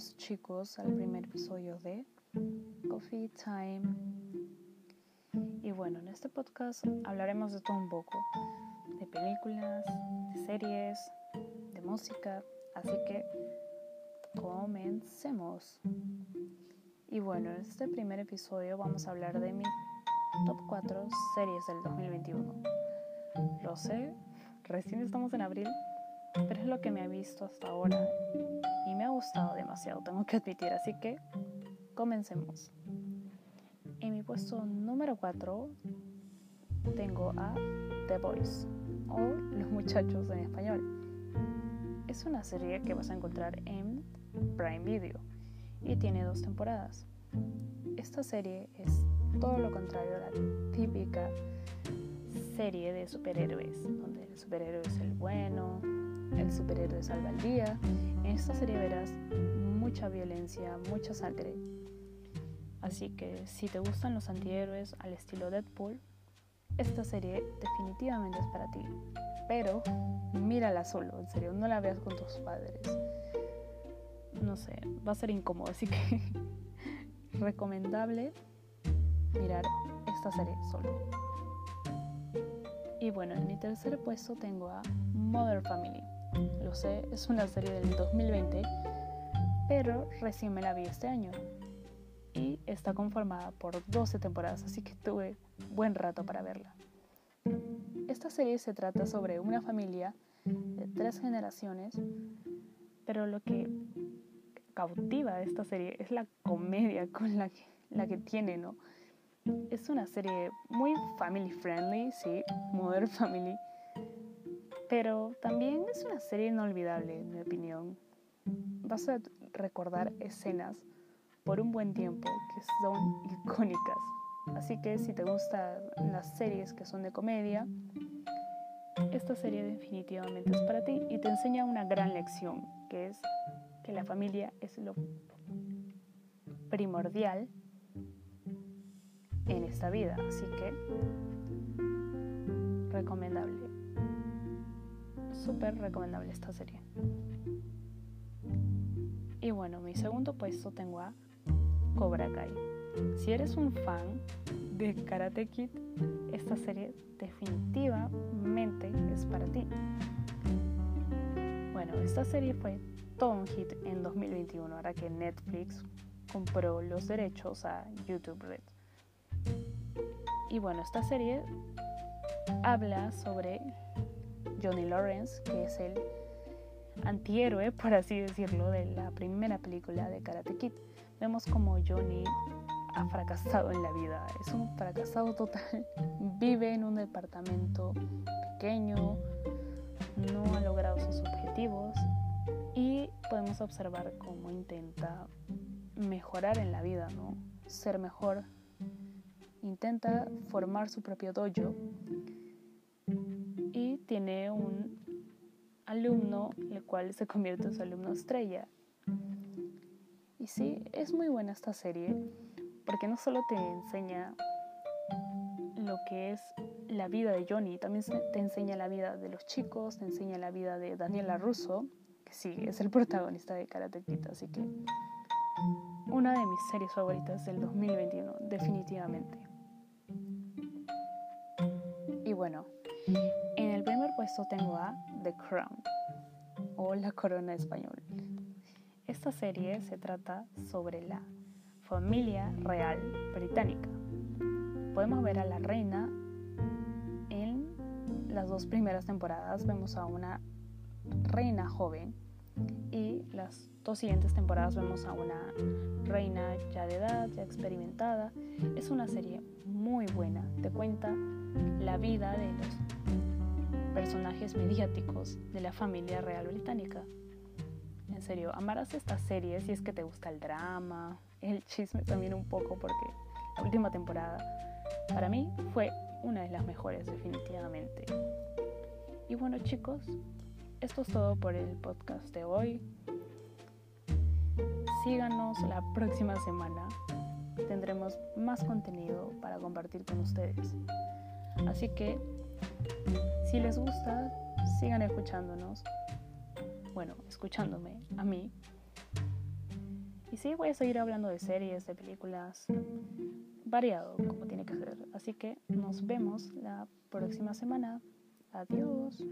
Chicos al primer episodio de Coffee Time. Y bueno, en este podcast hablaremos de todo un poco, de películas, de series, de música, así que comencemos. Y bueno, en este primer episodio vamos a hablar de mi top 4 series del 2021. Lo sé, recién estamos en abril, pero es lo que me ha visto hasta ahora y me ha gustado demasiado, tengo que admitir, así que comencemos. En mi puesto número 4 tengo a The Boys o Los Muchachos en español. Es una serie que vas a encontrar en Prime Video y tiene dos temporadas. Esta serie es todo lo contrario a la típica serie de superhéroes, donde el superhéroe es el bueno, el superhéroe salva el día. En esta serie verás mucha violencia, mucha sangre. Así que si te gustan los antihéroes al estilo Deadpool, esta serie definitivamente es para ti. Pero mírala solo, en serio, no la veas con tus padres. No sé, va a ser incómodo, así que recomendable mirar esta serie solo. Y bueno, en mi tercer puesto tengo a Mother Family. Lo sé, es una serie del 2020, pero recién me la vi este año. Y está conformada por 12 temporadas, así que tuve buen rato para verla. Esta serie se trata sobre una familia de tres generaciones, pero lo que cautiva esta serie es la comedia con la que, la que tiene, ¿no? Es una serie muy family friendly, sí, Mother Family, pero también es una serie inolvidable, en mi opinión. Vas a recordar escenas por un buen tiempo que son icónicas. Así que si te gustan las series que son de comedia, esta serie definitivamente es para ti y te enseña una gran lección, que es que la familia es lo primordial en esta vida. Así que recomendable súper recomendable esta serie. Y bueno, mi segundo puesto tengo a Cobra Kai. Si eres un fan de Karate Kid, esta serie definitivamente es para ti. Bueno, esta serie fue todo un hit en 2021, ahora que Netflix compró los derechos a YouTube Red. Y bueno, esta serie habla sobre Johnny Lawrence, que es el antihéroe, por así decirlo, de la primera película de Karate Kid. Vemos como Johnny ha fracasado en la vida, es un fracasado total, vive en un departamento pequeño, no ha logrado sus objetivos y podemos observar cómo intenta mejorar en la vida, ¿no? Ser mejor. Intenta formar su propio dojo tiene un alumno, el cual se convierte en su alumno estrella. Y sí, es muy buena esta serie, porque no solo te enseña lo que es la vida de Johnny, también te enseña la vida de los chicos, te enseña la vida de Daniela Russo, que sí, es el protagonista de Karate Kid, así que una de mis series favoritas del 2021, definitivamente. Y bueno, puesto tengo a The Crown o La Corona Español. Esta serie se trata sobre la familia real británica. Podemos ver a la reina en las dos primeras temporadas. Vemos a una reina joven y las dos siguientes temporadas vemos a una reina ya de edad, ya experimentada. Es una serie muy buena. Te cuenta la vida de los personajes mediáticos de la familia real británica. En serio, amarás esta serie si es que te gusta el drama, el chisme también un poco, porque la última temporada para mí fue una de las mejores definitivamente. Y bueno chicos, esto es todo por el podcast de hoy. Síganos la próxima semana. Tendremos más contenido para compartir con ustedes. Así que si les gusta, sigan escuchándonos. Bueno, escuchándome a mí. sí, voy a seguir hablando de series, de películas, variado como tiene que ser. Así que nos vemos la próxima semana. Adiós.